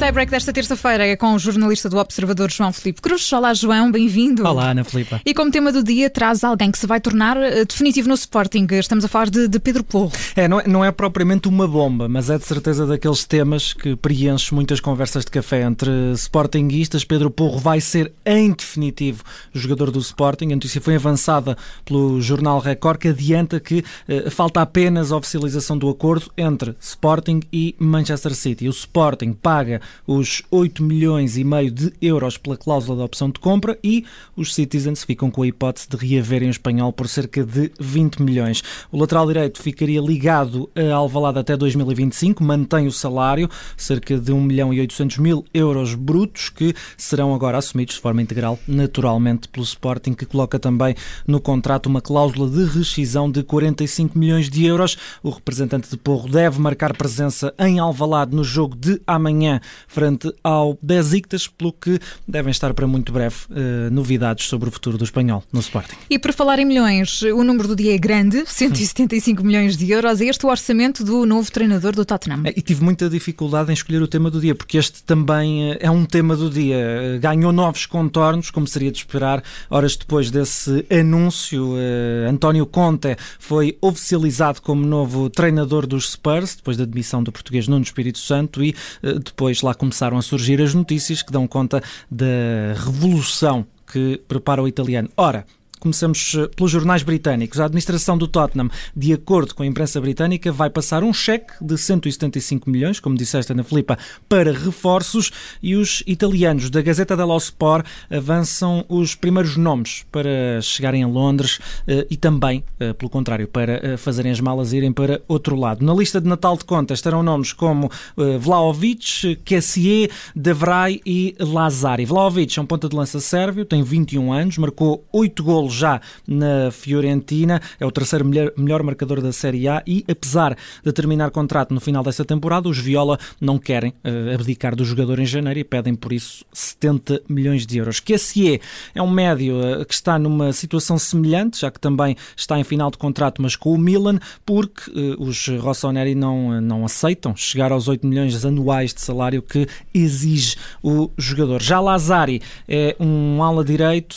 tie-break desta terça-feira é com o jornalista do Observador João Filipe Cruz. Olá, João, bem-vindo. Olá, Ana Filipa. E como tema do dia, traz alguém que se vai tornar uh, definitivo no Sporting. Estamos a falar de, de Pedro Porro. É não, é, não é propriamente uma bomba, mas é de certeza daqueles temas que preenche muitas conversas de café entre Sportingistas. Pedro Porro vai ser, em definitivo, jogador do Sporting. A notícia foi avançada pelo jornal Record, que adianta que uh, falta apenas a oficialização do acordo entre Sporting e Manchester City. O Sporting paga os 8 milhões e meio de euros pela cláusula de opção de compra e os Citizens ficam com a hipótese de reaverem o espanhol por cerca de 20 milhões. O lateral direito ficaria ligado a Alvalade até 2025, mantém o salário, cerca de 1 milhão e 800 mil euros brutos, que serão agora assumidos de forma integral, naturalmente, pelo Sporting, que coloca também no contrato uma cláusula de rescisão de 45 milhões de euros. O representante de Porro deve marcar presença em Alvalade no jogo de amanhã frente ao Besiktas, pelo que devem estar para muito breve uh, novidades sobre o futuro do espanhol no Sporting. E por falar em milhões, o número do dia é grande, 175 milhões de euros. É este o orçamento do novo treinador do Tottenham. É, e tive muita dificuldade em escolher o tema do dia, porque este também eh, é um tema do dia. Ganhou novos contornos, como seria de esperar, horas depois desse anúncio. Uh, António Conte foi oficializado como novo treinador dos Spurs, depois da demissão do português Nuno Espírito Santo, e uh, depois lá começaram a surgir as notícias que dão conta da revolução que prepara o italiano. Ora, Começamos eh, pelos jornais britânicos. A administração do Tottenham, de acordo com a imprensa britânica, vai passar um cheque de 175 milhões, como disseste, Ana Filipa, para reforços e os italianos da Gazeta dello Sport avançam os primeiros nomes para chegarem a Londres eh, e também, eh, pelo contrário, para fazerem as malas irem para outro lado. Na lista de Natal de contas estarão nomes como Vlaovic, Kessier, Vrij e Lazari. Vlaovic é um ponta de lança sérvio, tem 21 anos, marcou 8 golos já na Fiorentina, é o terceiro melhor, melhor marcador da Série A e, apesar de terminar contrato no final desta temporada, os Viola não querem uh, abdicar do jogador em janeiro e pedem por isso 70 milhões de euros. Que esse é um médio uh, que está numa situação semelhante, já que também está em final de contrato, mas com o Milan, porque uh, os Rossoneri não, não aceitam chegar aos 8 milhões anuais de salário que exige o jogador. Já Lazari é um ala direito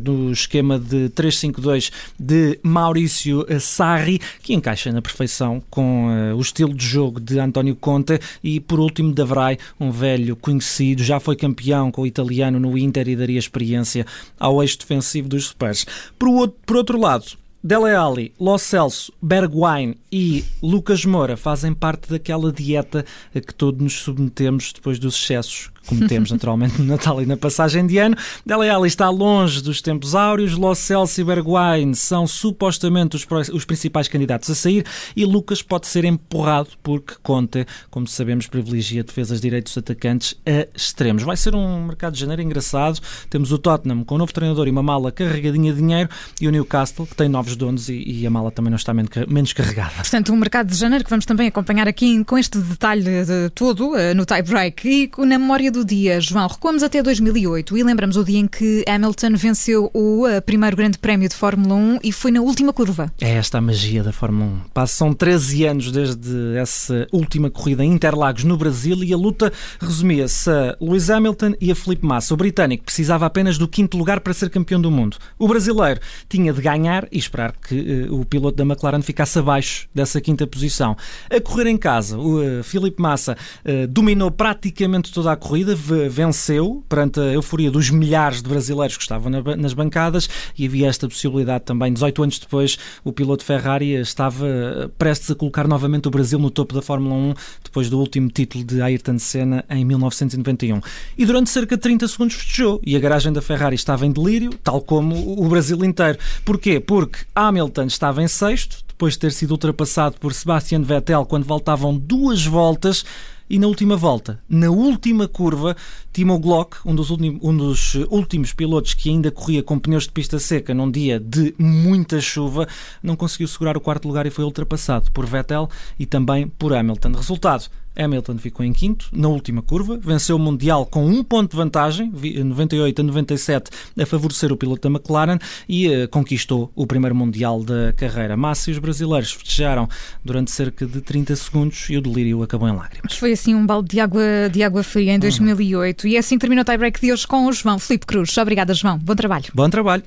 do esquema de 3-5-2 de Maurício Sarri, que encaixa na perfeição com uh, o estilo de jogo de António Conte e, por último, Davrai, um velho conhecido, já foi campeão com o italiano no Inter e daria experiência ao eixo defensivo dos Spurs. Por, outro, por outro lado, Dele Alli, Lo Celso, Bergwijn e Lucas Moura fazem parte daquela dieta a que todos nos submetemos depois dos excessos cometemos naturalmente no Natal e na passagem de ano. Dele Alli está longe dos tempos áureos, Lo Celso e Bergwijn são supostamente os, os, principais candidatos a sair e Lucas pode ser empurrado porque Conte, como sabemos, privilegia defesas de direitos atacantes a extremos. Vai ser um mercado de janeiro engraçado. Temos o Tottenham com um novo treinador e uma mala carregadinha de dinheiro e o Newcastle que tem novos donos e, e a mala também não está menos carregada. Portanto, um mercado de janeiro que vamos também acompanhar aqui com este detalhe de todo uh, no tie break e na memória do do dia, João, recuamos até 2008 e lembramos o dia em que Hamilton venceu o uh, primeiro grande prémio de Fórmula 1 e foi na última curva. É esta a magia da Fórmula 1. Passam 13 anos desde essa última corrida em Interlagos, no Brasil, e a luta resumia-se a Lewis Hamilton e a Felipe Massa. O britânico precisava apenas do quinto lugar para ser campeão do mundo. O brasileiro tinha de ganhar e esperar que uh, o piloto da McLaren ficasse abaixo dessa quinta posição. A correr em casa, o uh, Felipe Massa uh, dominou praticamente toda a corrida corrida venceu perante a euforia dos milhares de brasileiros que estavam nas bancadas e havia esta possibilidade também. 18 anos depois, o piloto Ferrari estava prestes a colocar novamente o Brasil no topo da Fórmula 1 depois do último título de Ayrton Senna em 1991. E durante cerca de 30 segundos festejou e a garagem da Ferrari estava em delírio, tal como o Brasil inteiro. Porquê? Porque Hamilton estava em sexto, depois de ter sido ultrapassado por Sebastian Vettel quando faltavam duas voltas. E na última volta, na última curva, Timo Glock, um dos, um dos últimos pilotos que ainda corria com pneus de pista seca num dia de muita chuva, não conseguiu segurar o quarto lugar e foi ultrapassado por Vettel e também por Hamilton. Resultado: Hamilton ficou em quinto, na última curva, venceu o Mundial com um ponto de vantagem, 98 a 97, a favorecer o piloto da McLaren e uh, conquistou o primeiro Mundial da carreira. Massa e os brasileiros festejaram durante cerca de 30 segundos e o delírio acabou em lágrimas. Foi assim um balde de água, de água fria em 2008 uhum. e assim termina o tie-break de hoje com o João Felipe Cruz. Obrigada, João. Bom trabalho. Bom trabalho.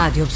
Rádio